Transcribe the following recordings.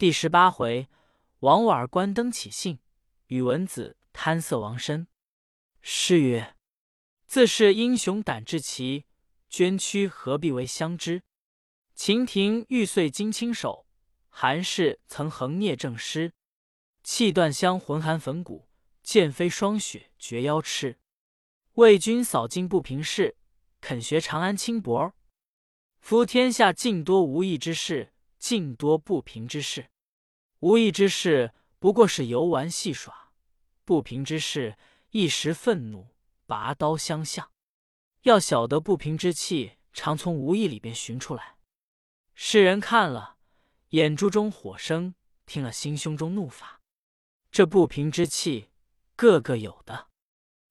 第十八回，王婉儿关灯起兴，宇文子贪色亡身。诗曰：“自是英雄胆志奇，捐躯何必为相知。秦庭玉碎金青手，韩氏曾横聂正诗。气断香魂寒粉骨，剑飞霜雪绝腰痴。为君扫尽不平事，肯学长安轻薄。夫天下尽多无义之事。”尽多不平之事，无意之事不过是游玩戏耍；不平之事一时愤怒，拔刀相向。要晓得不平之气，常从无意里边寻出来。世人看了，眼珠中火生；听了，心胸中怒发。这不平之气，个个有的。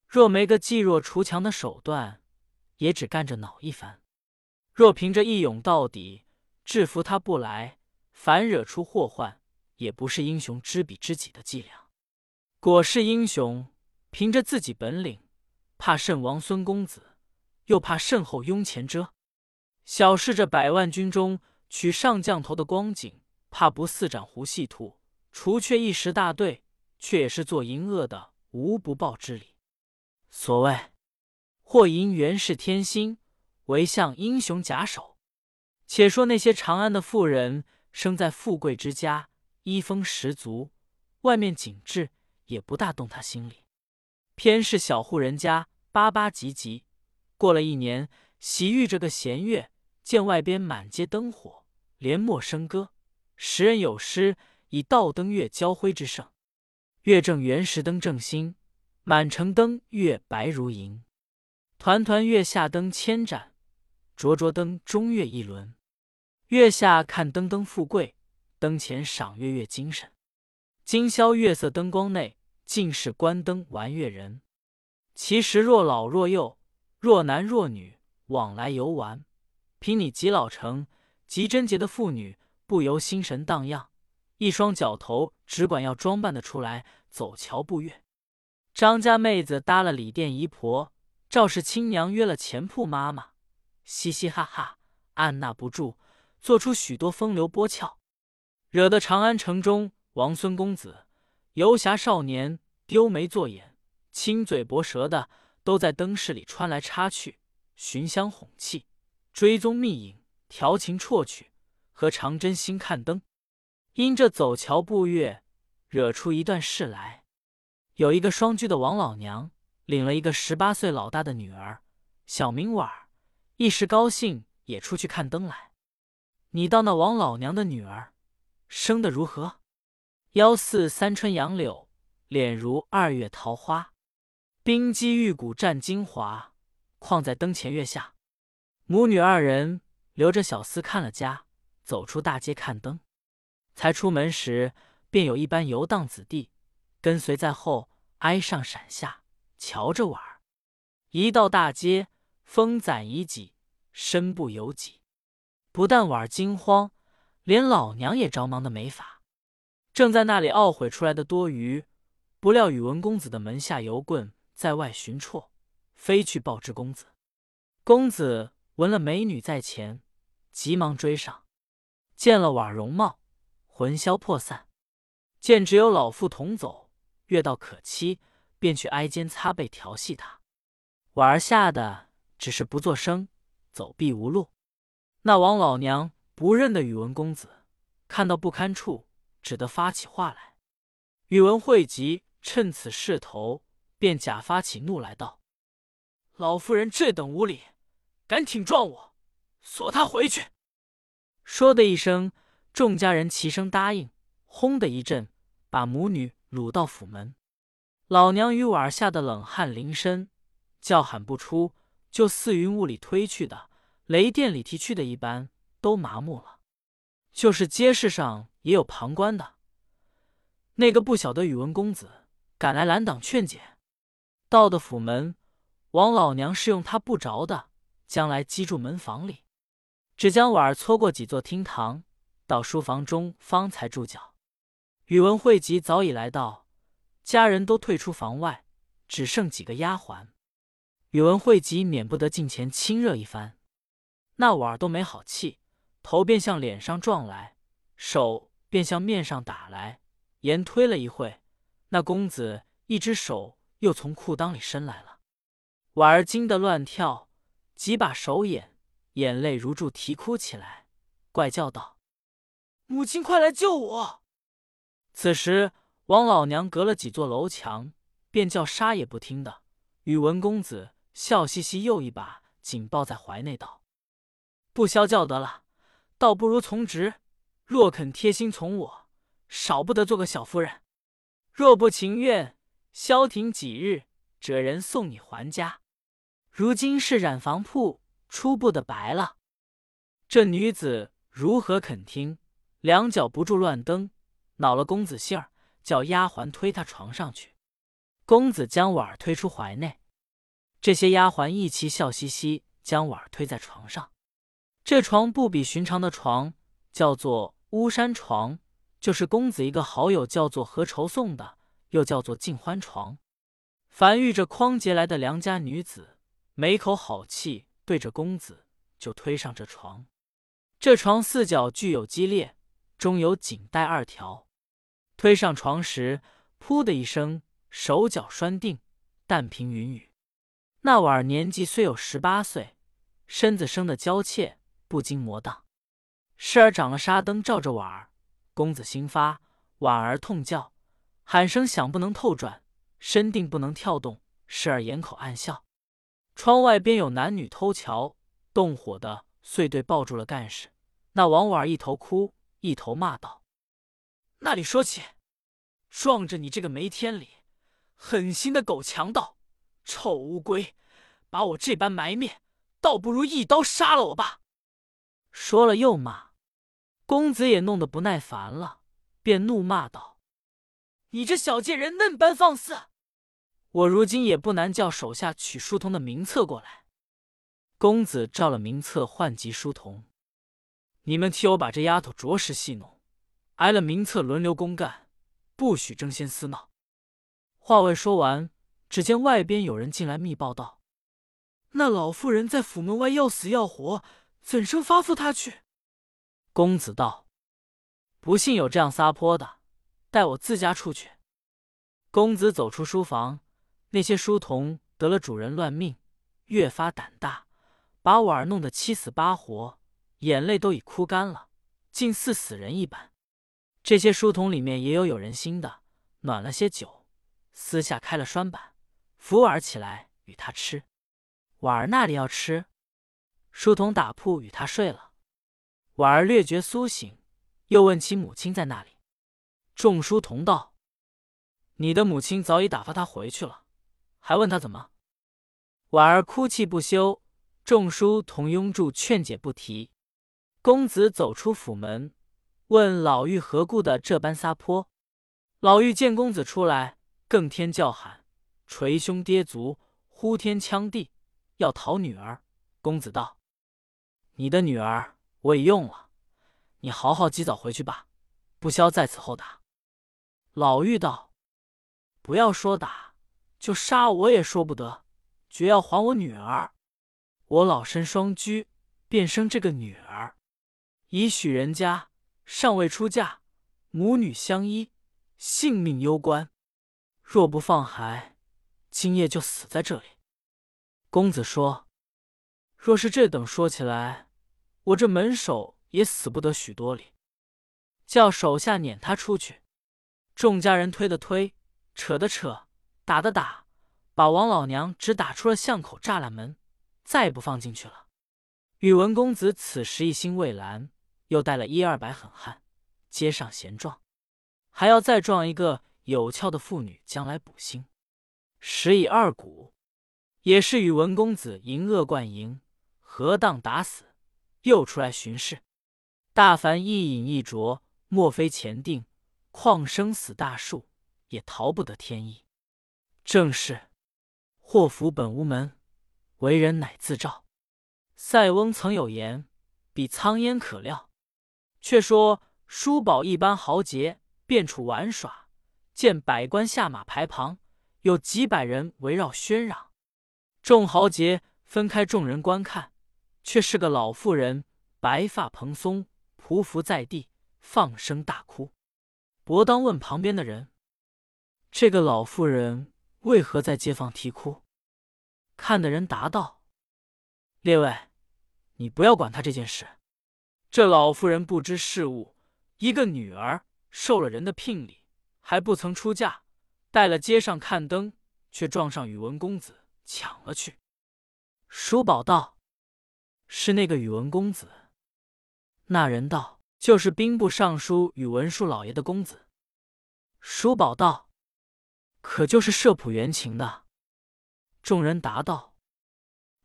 若没个济弱除强的手段，也只干着恼一番。若凭着一勇到底。制服他不来，反惹出祸患，也不是英雄知彼知己的伎俩。果是英雄，凭着自己本领，怕甚王孙公子，又怕甚后拥前遮。小视着百万军中取上将头的光景，怕不四斩胡细兔，除却一时大队，却也是做淫恶的，无不报之理。所谓或因原是天心，唯向英雄假手。且说那些长安的妇人，生在富贵之家，衣风十足，外面景致也不大动他心里。偏是小户人家，巴巴唧唧。过了一年，喜遇着个弦月，见外边满街灯火，连陌笙歌。时人有诗以“道灯月交辉之盛，月正圆时灯正新，满城灯月白如银。团团月下灯千盏，灼灼灯中月一轮。”月下看灯灯富贵，灯前赏月月精神。今宵月色灯光内，尽是关灯玩月人。其实若老若幼，若男若女，往来游玩，凭你极老成、极贞洁的妇女，不由心神荡漾，一双脚头只管要装扮的出来走桥步月。张家妹子搭了李店姨婆，赵氏亲娘约了钱铺妈妈，嘻嘻哈哈，按捺不住。做出许多风流波俏，惹得长安城中王孙公子、游侠少年丢眉作眼、亲嘴薄舌的，都在灯市里穿来插去，寻香哄气，追踪觅影，调情啜曲，和长针心看灯。因这走桥步月，惹出一段事来。有一个双居的王老娘，领了一个十八岁老大的女儿，小名婉儿，一时高兴，也出去看灯来。你道那王老娘的女儿生得如何？腰似三春杨柳，脸如二月桃花，冰肌玉骨占精华，况在灯前月下。母女二人留着小厮看了家，走出大街看灯。才出门时，便有一班游荡子弟跟随在后，挨上闪下，瞧着婉儿。一到大街，风攒已挤，身不由己。不但婉儿惊慌，连老娘也着忙的没法。正在那里懊悔出来的多余，不料宇文公子的门下游棍在外寻绰，飞去报知公子。公子闻了美女在前，急忙追上，见了婉容貌，魂消魄散。见只有老妇同走，越道可期，便去挨肩擦背调戏她。婉儿吓得只是不作声，走避无路。那王老娘不认得宇文公子，看到不堪处，只得发起话来。宇文惠及趁此势头，便假发起怒来道：“老夫人这等无礼，敢挺撞我，锁他回去！”说的一声，众家人齐声答应，轰的一阵，把母女掳到府门。老娘与婉儿吓得冷汗淋身，叫喊不出，就似云雾里推去的。雷电里提去的一般，都麻木了。就是街市上也有旁观的，那个不晓得宇文公子赶来拦挡劝解。到的府门，王老娘是用他不着的，将来击住门房里，只将婉儿搓过几座厅堂，到书房中方才住脚。宇文惠及早已来到，家人都退出房外，只剩几个丫鬟。宇文惠及免不得近前亲热一番。那婉儿都没好气，头便向脸上撞来，手便向面上打来，言推了一会，那公子一只手又从裤裆里伸来了。婉儿惊得乱跳，几把手眼，眼泪如注，啼哭起来，怪叫道：“母亲，快来救我！”此时王老娘隔了几座楼墙，便叫杀也不听的。宇文公子笑嘻嘻，又一把紧抱在怀内，道：“不消叫得了，倒不如从直。若肯贴心从我，少不得做个小夫人；若不情愿，消停几日，这人送你还家。如今是染房铺初步的白了。”这女子如何肯听？两脚不住乱蹬，恼了公子性儿，叫丫鬟推他床上去。公子将婉儿推出怀内，这些丫鬟一齐笑嘻嘻，将婉儿推在床上。这床不比寻常的床，叫做巫山床，就是公子一个好友叫做何愁送的，又叫做尽欢床。凡遇着匡杰来的良家女子，没口好气对着公子，就推上这床。这床四角具有激烈，中有锦带二条。推上床时，噗的一声。手脚拴定，但凭云雨。那婉儿年纪虽有十八岁，身子生得娇怯，不经磨当。时而长了纱灯照着婉儿，公子心发，婉儿痛叫，喊声响不能透转，身定不能跳动。时而掩口暗笑。窗外边有男女偷瞧，动火的遂对抱住了干事。那王婉儿一头哭，一头骂道：“那里说起，撞着你这个没天理！”狠心的狗强盗，臭乌龟，把我这般埋灭，倒不如一刀杀了我吧！说了又骂，公子也弄得不耐烦了，便怒骂道：“你这小贱人，嫩般放肆！我如今也不难叫手下取书童的名册过来。”公子照了名册，唤集书童，你们替我把这丫头着实戏弄，挨了名册，轮流公干，不许争先私闹。话未说完，只见外边有人进来密报道：“那老妇人在府门外要死要活，怎生发付他去？”公子道：“不信有这样撒泼的，带我自家出去。”公子走出书房，那些书童得了主人乱命，越发胆大，把婉儿弄得七死八活，眼泪都已哭干了，竟似死人一般。这些书童里面也有有人心的，暖了些酒。私下开了栓板，扶婉儿起来与他吃。婉儿那里要吃？书童打铺与他睡了。婉儿略觉苏醒，又问其母亲在那里。众书童道：“你的母亲早已打发他回去了，还问他怎么？”婉儿哭泣不休，众书童拥住劝解不提。公子走出府门，问老妪何故的这般撒泼。老妪见公子出来。更添叫喊，捶胸跌足，呼天抢地，要讨女儿。公子道：“你的女儿我已用了，你好好及早回去吧，不消在此后打。”老妪道：“不要说打，就杀我也说不得，绝要还我女儿。我老身双居，便生这个女儿，已许人家，尚未出嫁，母女相依，性命攸关。”若不放孩，今夜就死在这里。公子说：“若是这等说起来，我这门首也死不得许多里。”叫手下撵他出去。众家人推的推，扯的扯，打的打，把王老娘只打出了巷口栅栏门，再也不放进去了。宇文公子此时一心未兰，又带了一二百狠汉，街上闲撞，还要再撞一个。有俏的妇女将来补心，时以二鼓，也是宇文公子淫恶惯淫，何当打死？又出来巡视。大凡一饮一啄，莫非前定，况生死大数，也逃不得天意。正是祸福本无门，为人乃自照。塞翁曾有言：比苍烟可料。却说叔宝一般豪杰，便处玩耍。见百官下马排旁，有几百人围绕喧嚷。众豪杰分开，众人观看，却是个老妇人，白发蓬松，匍匐在地，放声大哭。伯当问旁边的人：“这个老妇人为何在街坊啼哭？”看的人答道：“列位，你不要管他这件事。这老妇人不知事物，一个女儿受了人的聘礼，还不曾出嫁，带了街上看灯，却撞上宇文公子，抢了去。”叔宝道：“是那个宇文公子。”那人道：“就是兵部尚书宇文述老爷的公子。”叔宝道：“可就是射谱原情的？”众人答道：“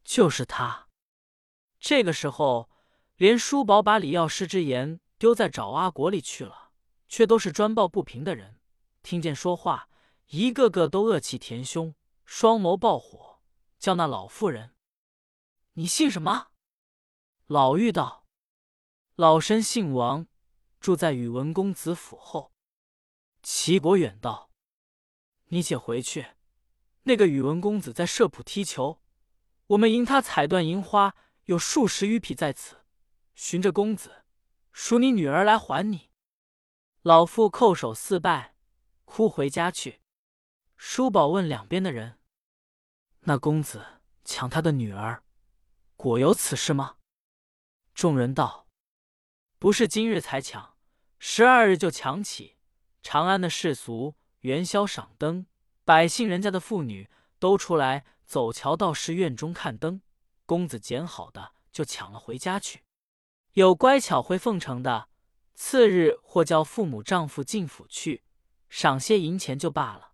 就是他。”这个时候，连叔宝把李药师之言丢在爪哇国里去了，却都是专抱不平的人。听见说话，一个个都恶气填胸，双眸爆火，叫那老妇人：“你姓什么？”老妪道。老身姓王，住在宇文公子府后。齐国远道：“你且回去。那个宇文公子在社圃踢球，我们迎他采断银花，有数十余匹在此。寻着公子，赎你女儿来还你。”老妇叩首四拜，哭回家去。叔宝问两边的人：“那公子抢他的女儿，果有此事吗？”众人道。不是今日才抢，十二日就抢起。长安的世俗元宵赏灯，百姓人家的妇女都出来走桥到市院中看灯。公子捡好的就抢了回家去。有乖巧会奉承的，次日或叫父母丈夫进府去赏些银钱就罢了。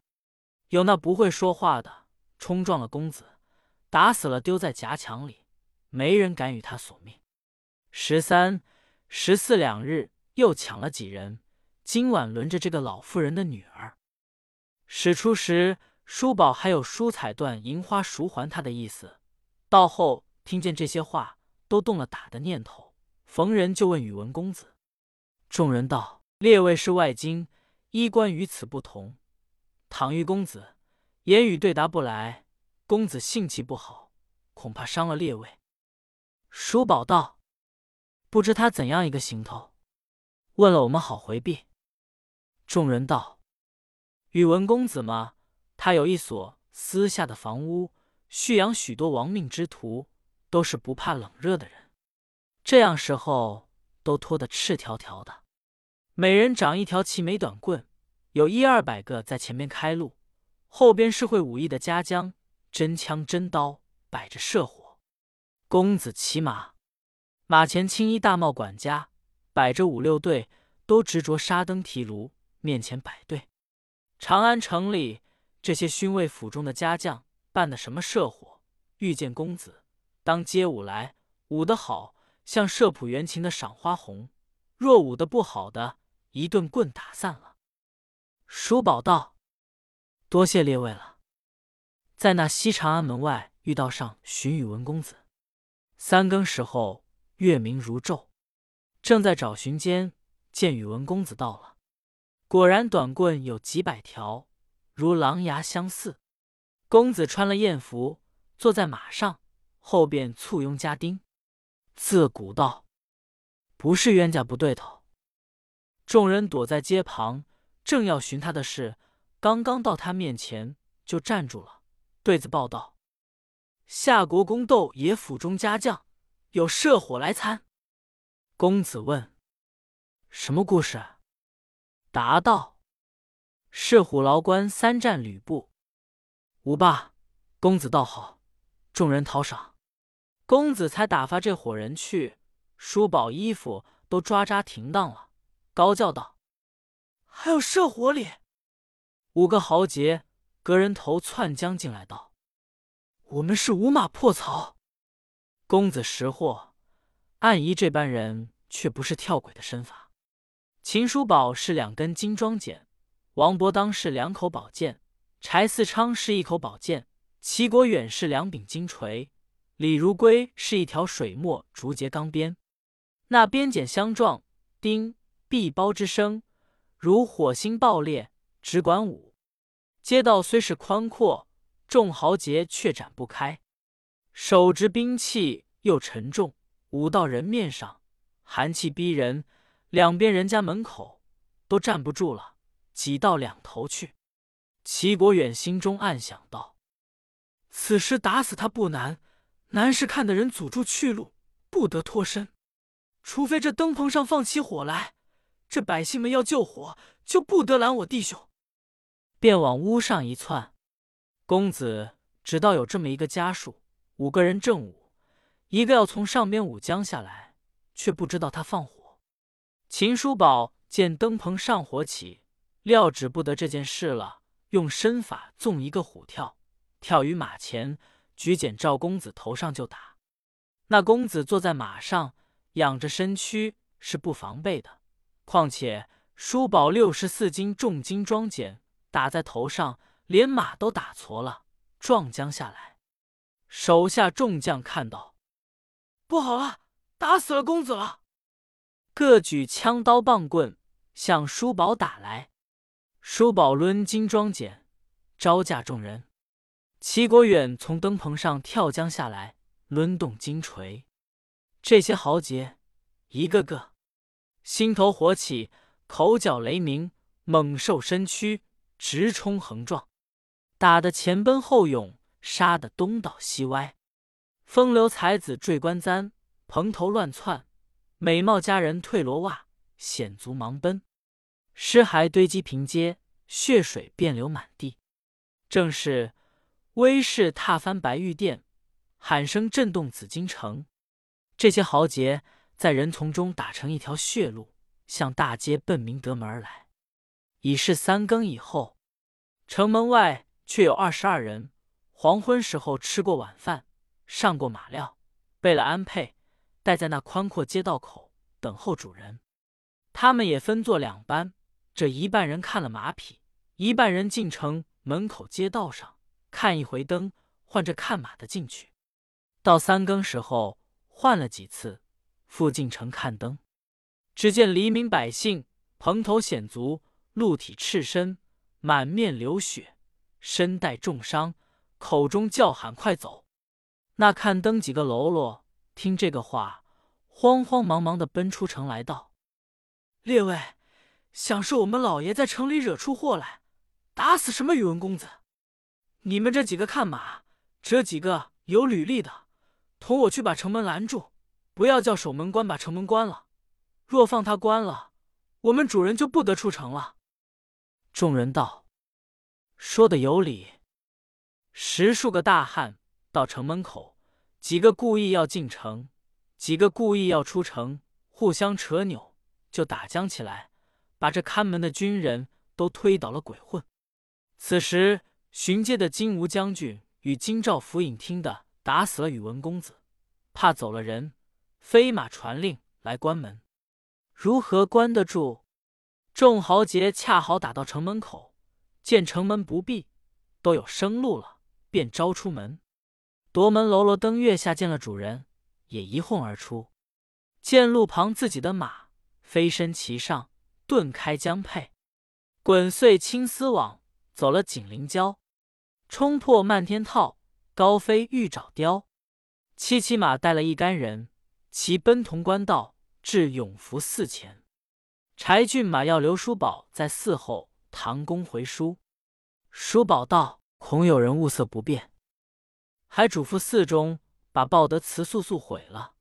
有那不会说话的，冲撞了公子，打死了丢在夹墙里，没人敢与他索命。十三。十四两日又抢了几人？今晚轮着这个老妇人的女儿。使出时，叔宝还有输彩缎银花赎还他的意思。到后听见这些话，都动了打的念头。逢人就问宇文公子。众人道：“列位是外经，衣冠与此不同。倘遇公子言语对答不来，公子性气不好，恐怕伤了列位。”叔宝道。不知他怎样一个行头，问了我们好回避。众人道：“宇文公子嘛，他有一所私下的房屋，蓄养许多亡命之徒，都是不怕冷热的人。这样时候都脱得赤条条的，每人长一条齐眉短棍，有一二百个在前面开路，后边是会武艺的家将，真枪真刀摆着射火。公子骑马。”马前青衣大帽管家摆着五六队，都执着沙灯提炉，面前摆队。长安城里这些勋位府中的家将办的什么社火，遇见公子，当街舞来，舞得好像社普原情的赏花红；若舞得不好的，一顿棍打散了。叔宝道：“多谢列位了。”在那西长安门外遇到上寻宇文公子，三更时候。月明如昼，正在找寻间，见宇文公子到了。果然短棍有几百条，如狼牙相似。公子穿了艳服，坐在马上，后边簇拥家丁。自古道：“不是冤家不对头。”众人躲在街旁，正要寻他的事，刚刚到他面前，就站住了，对子报道：“夏国公窦爷府中家将。”有射火来参，公子问：“什么故事？”答道：“是虎牢关三战吕布。”无罢，公子道好，众人讨赏。公子才打发这伙人去，叔宝衣服都抓扎停当了，高叫道：“还有射火里！”五个豪杰隔人头窜将进来道：“我们是五马破曹。”公子识货，暗疑这般人却不是跳鬼的身法。秦叔宝是两根金装锏，王伯当是两口宝剑，柴四昌是一口宝剑，齐国远是两柄金锤，李如归是一条水墨竹节钢鞭。那鞭锏相撞，叮必包之声，如火星爆裂，只管舞。街道虽是宽阔，众豪杰却展不开。手执兵器又沉重，舞到人面上，寒气逼人。两边人家门口都站不住了，挤到两头去。齐国远心中暗想道：“此时打死他不难，难是看的人阻住去路，不得脱身。除非这灯棚上放起火来，这百姓们要救火，就不得拦我弟兄。”便往屋上一窜。公子只道有这么一个家属，五个人正舞，一个要从上边舞将下来，却不知道他放火。秦叔宝见灯棚上火起，料指不得这件事了。用身法纵一个虎跳，跳于马前，举锏照公子头上就打。那公子坐在马上，仰着身躯，是不防备的。况且叔宝六十四斤重金装锏打在头上，连马都打挫了，撞将下来。手下众将看到，不好了，打死了公子了！各举枪刀棒棍向叔宝打来。叔宝抡金装锏，招架众人。齐国远从灯棚上跳将下来，抡动金锤。这些豪杰一个个心头火起，口角雷鸣，猛兽身躯，直冲横撞，打得前奔后涌，杀得东倒西歪。风流才子坠棺簪，蓬头乱窜；美貌佳人退罗袜，险足忙奔。尸骸堆积平街，血水遍流满地。正是威势踏翻白玉殿，喊声震动紫禁城。这些豪杰在人丛中打成一条血路，向大街奔明德门而来。已是三更以后，城门外却有二十二人。黄昏时候吃过晚饭，上过马料，备了鞍辔，待在那宽阔街道口等候主人。他们也分作两班。这一半人看了马匹，一半人进城门口街道上看一回灯，换着看马的进去。到三更时候换了几次，复进城看灯。只见黎民百姓蓬头显足，露体赤身，满面流血，身带重伤，口中叫喊：“快走！”那看灯几个喽啰听这个话，慌慌忙忙的奔出城来道：“列位。”想是我们老爷在城里惹出祸来，打死什么宇文公子？你们这几个看马，这几个有履历的，同我去把城门拦住，不要叫守门官把城门关了。若放他关了，我们主人就不得出城了。众人道：“说的有理。”十数个大汉到城门口，几个故意要进城，几个故意要出城，互相扯扭，就打将起来。把这看门的军人都推倒了鬼混。此时巡街的金吾将军与京兆府尹听的打死了宇文公子，怕走了人，飞马传令来关门。如何关得住？众豪杰恰好打到城门口，见城门不闭，都有生路了，便招出门。夺门喽啰登月下见了主人，也一哄而出，见路旁自己的马飞身骑上。顿开江沛，滚碎青丝网，走了锦鳞蛟，冲破漫天套，高飞玉爪雕。七骑马带了一干人，齐奔潼关道，至永福寺前。柴郡马要刘叔宝在寺后唐公回书。叔宝道：“恐有人物色不便，还嘱咐寺中把报德祠速速毁了，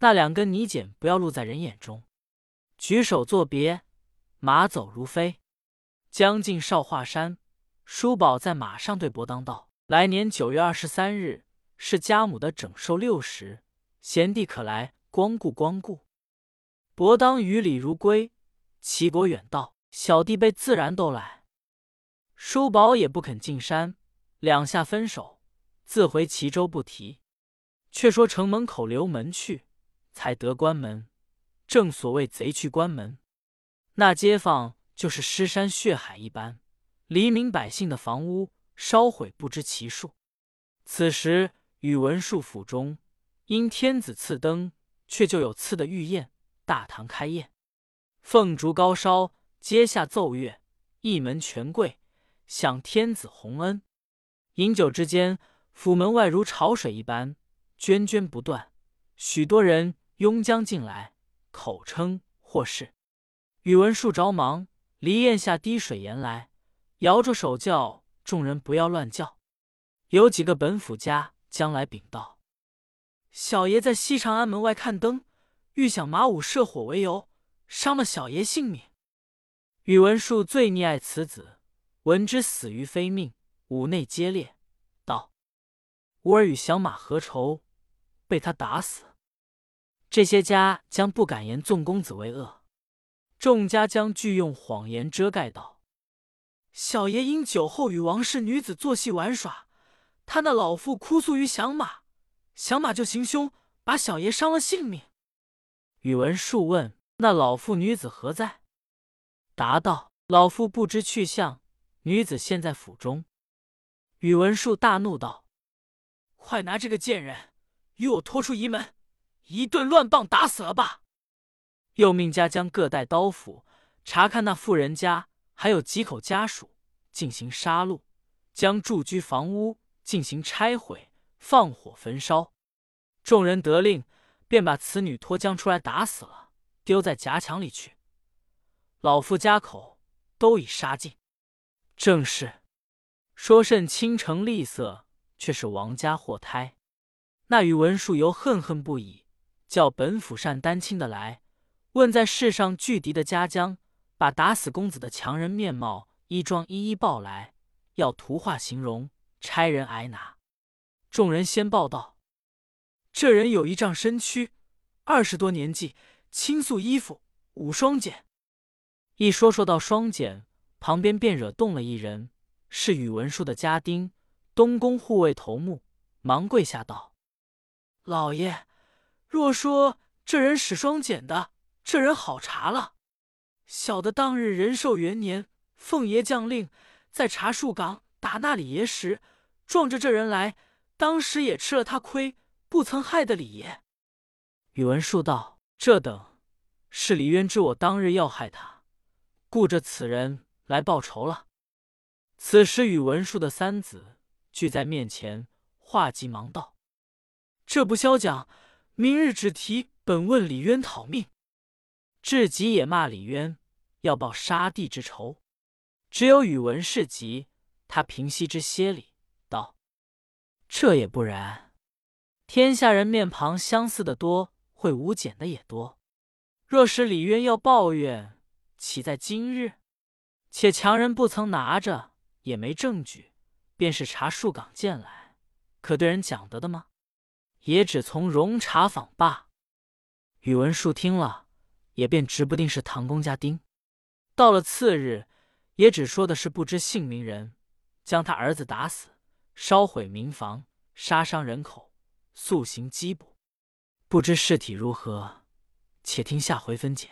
那两根泥简不要露在人眼中。”举手作别。马走如飞，将近少华山，叔宝在马上对伯当道：“来年九月二十三日是家母的整寿六十，贤弟可来光顾光顾。”伯当于礼如归。齐国远道：“小弟辈自然都来。”叔宝也不肯进山，两下分手，自回齐州不提。却说城门口留门去，才得关门。正所谓贼去关门。那街坊就是尸山血海一般，黎民百姓的房屋烧毁不知其数。此时宇文述府中因天子赐灯，却就有赐的御宴，大堂开宴，凤烛高烧，阶下奏乐，一门权贵享天子洪恩。饮酒之间，府门外如潮水一般，涓涓不断。许多人拥将进来，口称或是。宇文述着忙，离咽下滴水言来，摇着手叫众人不要乱叫。有几个本府家将来禀道：“小爷在西长安门外看灯，欲想马武射火为由，伤了小爷性命。”宇文述最溺爱此子，闻之死于非命，五内皆裂，道：“吾儿与小马何仇？被他打死。”这些家将不敢言纵公子为恶，众家将俱用谎言遮盖道：“小爷因酒后与王氏女子作戏玩耍，他那老妇哭诉于响马，响马就行凶，把小爷伤了性命。”宇文述问：“那老妇女子何在？”答道：“老妇不知去向，女子现在府中。”宇文述大怒道：“快拿这个贱人与我拖出仪门！”一顿乱棒打死了吧！又命家将各带刀斧查看那妇人家还有几口家属，进行杀戮；将住居房屋进行拆毁、放火焚烧。众人得令，便把此女拖将出来打死了，丢在夹墙里去。老妇家口都已杀尽。正是说甚倾城丽色，却是王家祸胎。那宇文述犹恨恨不已。叫本府善丹青的来问，在世上拒敌的家将，把打死公子的强人面貌、衣装一一报来，要图画形容，差人挨拿。众人先报道：这人有一丈身躯，二十多年纪，青素衣服，五双锏。一说说到双锏，旁边便惹动了一人，是宇文述的家丁，东宫护卫头目，忙跪下道：“老爷。”若说这人使双锏的，这人好查了。小的当日仁寿元年，凤爷将令在茶树岗打那李爷时，撞着这人来，当时也吃了他亏，不曾害得李爷。宇文述道：“这等是李渊知我当日要害他，顾着此人来报仇了。”此时宇文述的三子聚在面前，话急忙道：“这不消讲。”明日只提本问李渊讨命，至极也骂李渊要报杀弟之仇。只有宇文氏急，他平息之歇礼道：“这也不然，天下人面庞相似的多，会无减的也多。若是李渊要抱怨，岂在今日？且强人不曾拿着，也没证据，便是查树岗见来，可对人讲得的吗？”也只从容查访罢。宇文述听了，也便直不定是唐公家丁。到了次日，也只说的是不知姓名人，将他儿子打死，烧毁民房，杀伤人口，速行缉捕。不知事体如何，且听下回分解。